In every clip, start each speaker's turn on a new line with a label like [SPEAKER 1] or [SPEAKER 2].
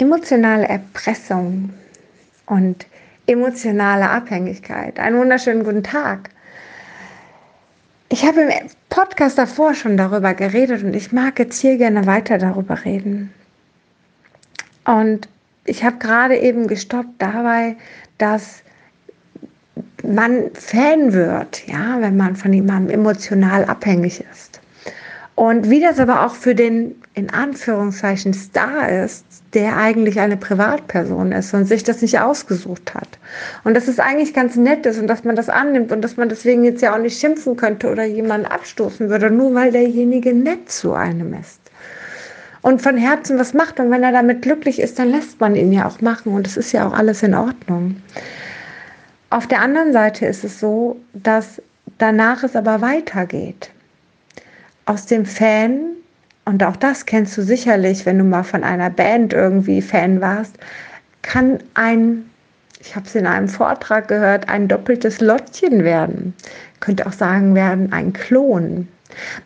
[SPEAKER 1] emotionale Erpressung und emotionale Abhängigkeit. Einen wunderschönen guten Tag. Ich habe im Podcast davor schon darüber geredet und ich mag jetzt hier gerne weiter darüber reden. Und ich habe gerade eben gestoppt dabei, dass man Fan wird, ja, wenn man von jemandem emotional abhängig ist. Und wie das aber auch für den in Anführungszeichen Star ist, der eigentlich eine Privatperson ist und sich das nicht ausgesucht hat. Und dass es eigentlich ganz nett ist und dass man das annimmt und dass man deswegen jetzt ja auch nicht schimpfen könnte oder jemanden abstoßen würde, nur weil derjenige nett zu einem ist. Und von Herzen was macht und wenn er damit glücklich ist, dann lässt man ihn ja auch machen und es ist ja auch alles in Ordnung. Auf der anderen Seite ist es so, dass danach es aber weitergeht. Aus dem Fan, und auch das kennst du sicherlich, wenn du mal von einer Band irgendwie Fan warst, kann ein, ich habe es in einem Vortrag gehört, ein doppeltes Lottchen werden. Könnte auch sagen werden, ein Klon.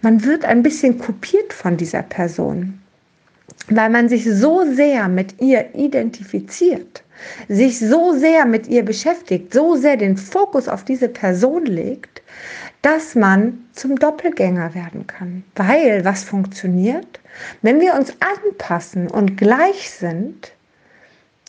[SPEAKER 1] Man wird ein bisschen kopiert von dieser Person weil man sich so sehr mit ihr identifiziert, sich so sehr mit ihr beschäftigt, so sehr den Fokus auf diese Person legt, dass man zum Doppelgänger werden kann. Weil was funktioniert? Wenn wir uns anpassen und gleich sind,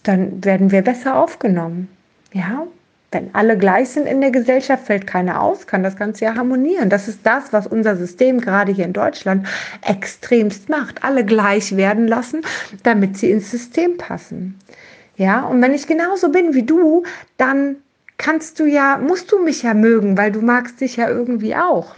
[SPEAKER 1] dann werden wir besser aufgenommen. Ja, wenn alle gleich sind in der Gesellschaft, fällt keiner aus, kann das Ganze ja harmonieren. Das ist das, was unser System gerade hier in Deutschland extremst macht. Alle gleich werden lassen, damit sie ins System passen. Ja, und wenn ich genauso bin wie du, dann kannst du ja, musst du mich ja mögen, weil du magst dich ja irgendwie auch.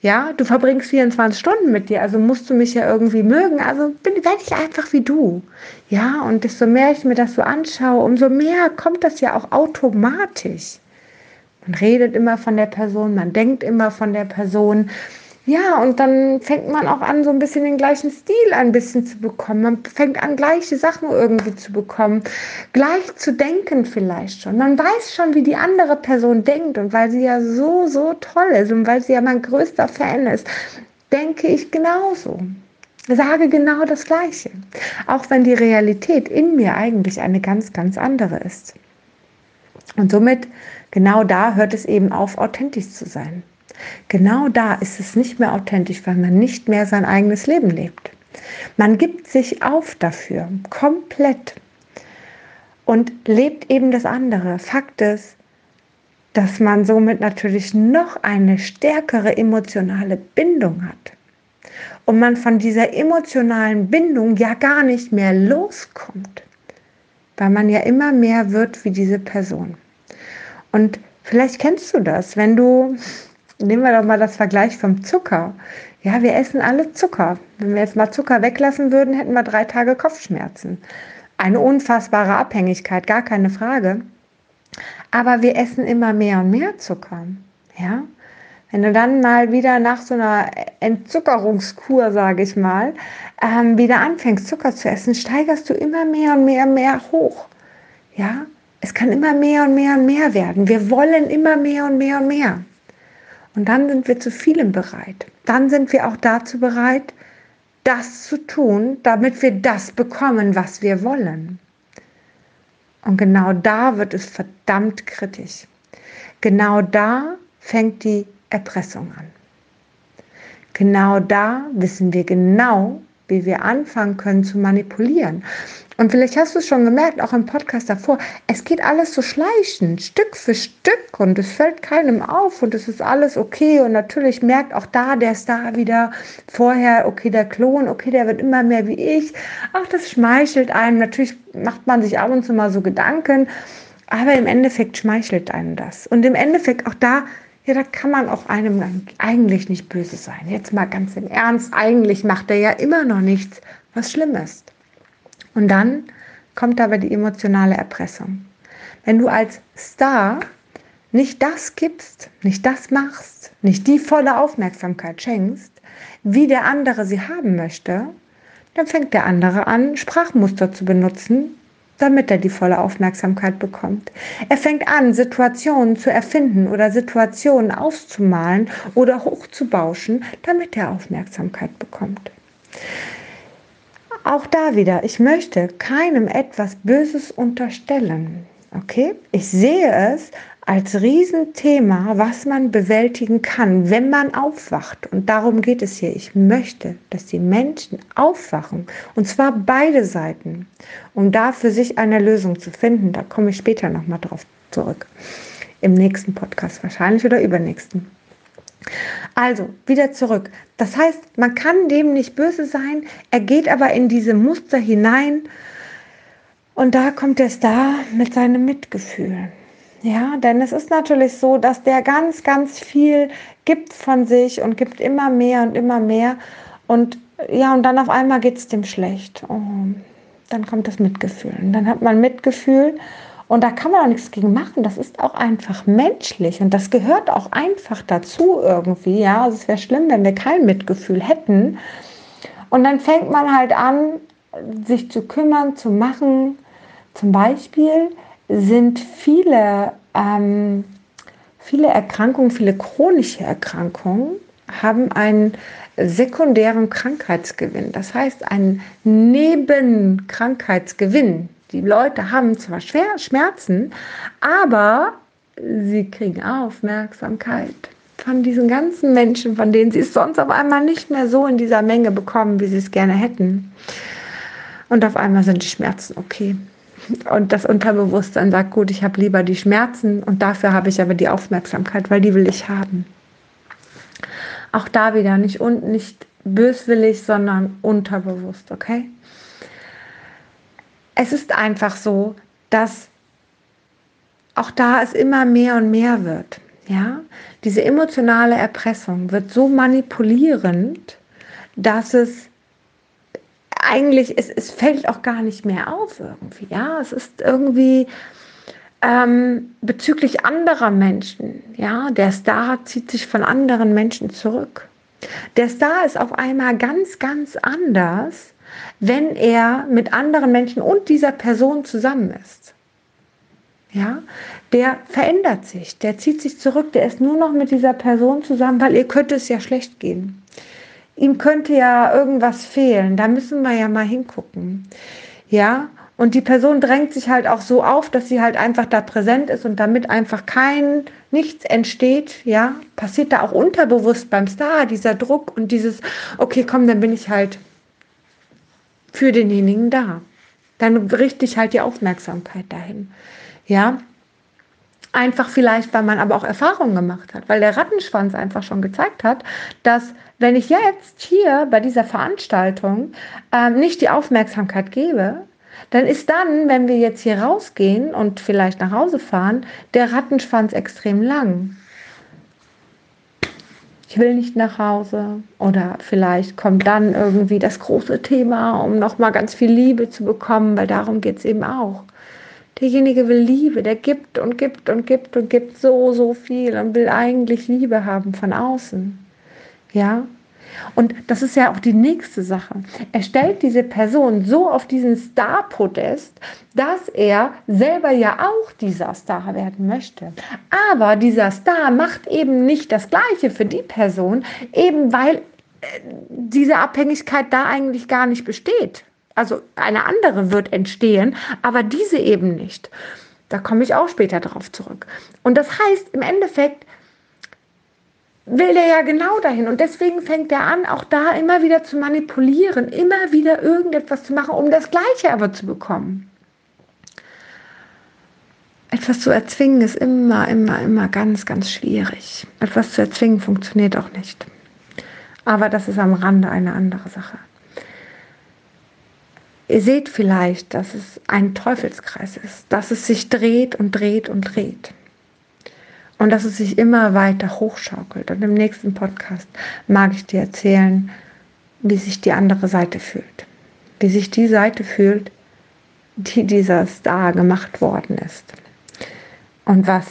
[SPEAKER 1] Ja, du verbringst 24 Stunden mit dir, also musst du mich ja irgendwie mögen. Also bin, werde ich einfach wie du. Ja, und desto mehr ich mir das so anschaue, umso mehr kommt das ja auch automatisch. Man redet immer von der Person, man denkt immer von der Person. Ja, und dann fängt man auch an, so ein bisschen den gleichen Stil ein bisschen zu bekommen. Man fängt an, gleiche Sachen irgendwie zu bekommen, gleich zu denken vielleicht schon. Man weiß schon, wie die andere Person denkt und weil sie ja so, so toll ist und weil sie ja mein größter Fan ist, denke ich genauso. Sage genau das Gleiche. Auch wenn die Realität in mir eigentlich eine ganz, ganz andere ist. Und somit, genau da hört es eben auf, authentisch zu sein. Genau da ist es nicht mehr authentisch, weil man nicht mehr sein eigenes Leben lebt. Man gibt sich auf dafür, komplett. Und lebt eben das andere. Fakt ist, dass man somit natürlich noch eine stärkere emotionale Bindung hat. Und man von dieser emotionalen Bindung ja gar nicht mehr loskommt, weil man ja immer mehr wird wie diese Person. Und vielleicht kennst du das, wenn du Nehmen wir doch mal das Vergleich vom Zucker. Ja, wir essen alle Zucker. Wenn wir jetzt mal Zucker weglassen würden, hätten wir drei Tage Kopfschmerzen. Eine unfassbare Abhängigkeit, gar keine Frage. Aber wir essen immer mehr und mehr Zucker. Ja? Wenn du dann mal wieder nach so einer Entzuckerungskur, sage ich mal, ähm, wieder anfängst, Zucker zu essen, steigerst du immer mehr und mehr und mehr hoch. Ja, es kann immer mehr und mehr und mehr werden. Wir wollen immer mehr und mehr und mehr. Und dann sind wir zu vielem bereit. Dann sind wir auch dazu bereit, das zu tun, damit wir das bekommen, was wir wollen. Und genau da wird es verdammt kritisch. Genau da fängt die Erpressung an. Genau da wissen wir genau, wie wir anfangen können zu manipulieren. Und vielleicht hast du es schon gemerkt, auch im Podcast davor, es geht alles so schleichend, Stück für Stück und es fällt keinem auf und es ist alles okay. Und natürlich merkt auch da der Star wieder vorher, okay, der Klon, okay, der wird immer mehr wie ich. Auch das schmeichelt einem. Natürlich macht man sich ab und zu mal so Gedanken, aber im Endeffekt schmeichelt einem das. Und im Endeffekt auch da, ja, da kann man auch einem eigentlich nicht böse sein. Jetzt mal ganz im Ernst, eigentlich macht er ja immer noch nichts, was schlimm ist. Und dann kommt aber die emotionale Erpressung. Wenn du als Star nicht das gibst, nicht das machst, nicht die volle Aufmerksamkeit schenkst, wie der andere sie haben möchte, dann fängt der andere an, Sprachmuster zu benutzen, damit er die volle Aufmerksamkeit bekommt. Er fängt an, Situationen zu erfinden oder Situationen auszumalen oder hochzubauschen, damit er Aufmerksamkeit bekommt. Auch da wieder, ich möchte keinem etwas Böses unterstellen. Okay? Ich sehe es als Riesenthema, was man bewältigen kann, wenn man aufwacht. Und darum geht es hier. Ich möchte, dass die Menschen aufwachen. Und zwar beide Seiten, um da für sich eine Lösung zu finden. Da komme ich später nochmal drauf zurück. Im nächsten Podcast wahrscheinlich oder übernächsten. Also, wieder zurück. Das heißt, man kann dem nicht böse sein, er geht aber in diese Muster hinein und da kommt es da mit seinem Mitgefühl. Ja, denn es ist natürlich so, dass der ganz, ganz viel gibt von sich und gibt immer mehr und immer mehr. Und ja, und dann auf einmal geht es dem schlecht. Oh, dann kommt das Mitgefühl. Und dann hat man Mitgefühl und da kann man auch nichts gegen machen. Das ist auch einfach menschlich und das gehört auch einfach dazu irgendwie. Ja, also es wäre schlimm, wenn wir kein Mitgefühl hätten. Und dann fängt man halt an, sich zu kümmern, zu machen. Zum Beispiel sind viele, ähm, viele Erkrankungen, viele chronische Erkrankungen haben einen sekundären Krankheitsgewinn. Das heißt, einen Nebenkrankheitsgewinn. Die Leute haben zwar schwer Schmerzen, aber sie kriegen Aufmerksamkeit von diesen ganzen Menschen, von denen sie es sonst auf einmal nicht mehr so in dieser Menge bekommen, wie sie es gerne hätten. Und auf einmal sind die Schmerzen okay. Und das Unterbewusstsein sagt, gut, ich habe lieber die Schmerzen und dafür habe ich aber die Aufmerksamkeit, weil die will ich haben. Auch da wieder nicht, und nicht böswillig, sondern unterbewusst, okay? Es ist einfach so, dass auch da es immer mehr und mehr wird. Ja, diese emotionale Erpressung wird so manipulierend, dass es eigentlich, es, es fällt auch gar nicht mehr auf irgendwie. Ja, es ist irgendwie ähm, bezüglich anderer Menschen. Ja, der Star zieht sich von anderen Menschen zurück. Der Star ist auf einmal ganz, ganz anders wenn er mit anderen Menschen und dieser Person zusammen ist. Ja, der verändert sich, der zieht sich zurück, der ist nur noch mit dieser Person zusammen, weil ihr könnte es ja schlecht gehen. Ihm könnte ja irgendwas fehlen, da müssen wir ja mal hingucken. Ja, und die Person drängt sich halt auch so auf, dass sie halt einfach da präsent ist und damit einfach kein nichts entsteht, ja, passiert da auch unterbewusst beim Star dieser Druck und dieses, okay, komm, dann bin ich halt für denjenigen da. Dann richte ich halt die Aufmerksamkeit dahin. Ja, einfach vielleicht, weil man aber auch Erfahrungen gemacht hat, weil der Rattenschwanz einfach schon gezeigt hat, dass wenn ich jetzt hier bei dieser Veranstaltung ähm, nicht die Aufmerksamkeit gebe, dann ist dann, wenn wir jetzt hier rausgehen und vielleicht nach Hause fahren, der Rattenschwanz extrem lang ich will nicht nach Hause. Oder vielleicht kommt dann irgendwie das große Thema, um nochmal ganz viel Liebe zu bekommen, weil darum geht es eben auch. Derjenige will Liebe, der gibt und gibt und gibt und gibt so, so viel und will eigentlich Liebe haben von außen. Ja, und das ist ja auch die nächste Sache. Er stellt diese Person so auf diesen Star-Podest, dass er selber ja auch dieser Star werden möchte. Aber dieser Star macht eben nicht das Gleiche für die Person, eben weil äh, diese Abhängigkeit da eigentlich gar nicht besteht. Also eine andere wird entstehen, aber diese eben nicht. Da komme ich auch später drauf zurück. Und das heißt im Endeffekt, will er ja genau dahin. Und deswegen fängt er an, auch da immer wieder zu manipulieren, immer wieder irgendetwas zu machen, um das Gleiche aber zu bekommen. Etwas zu erzwingen ist immer, immer, immer ganz, ganz schwierig. Etwas zu erzwingen funktioniert auch nicht. Aber das ist am Rande eine andere Sache. Ihr seht vielleicht, dass es ein Teufelskreis ist, dass es sich dreht und dreht und dreht und dass es sich immer weiter hochschaukelt. Und im nächsten Podcast mag ich dir erzählen, wie sich die andere Seite fühlt. Wie sich die Seite fühlt, die dieser Star gemacht worden ist. Und was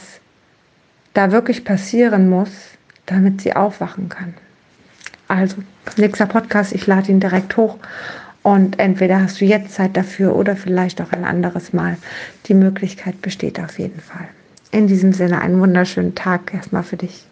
[SPEAKER 1] da wirklich passieren muss, damit sie aufwachen kann. Also, nächster Podcast, ich lade ihn direkt hoch und entweder hast du jetzt Zeit dafür oder vielleicht auch ein anderes Mal. Die Möglichkeit besteht auf jeden Fall. In diesem Sinne einen wunderschönen Tag erstmal für dich.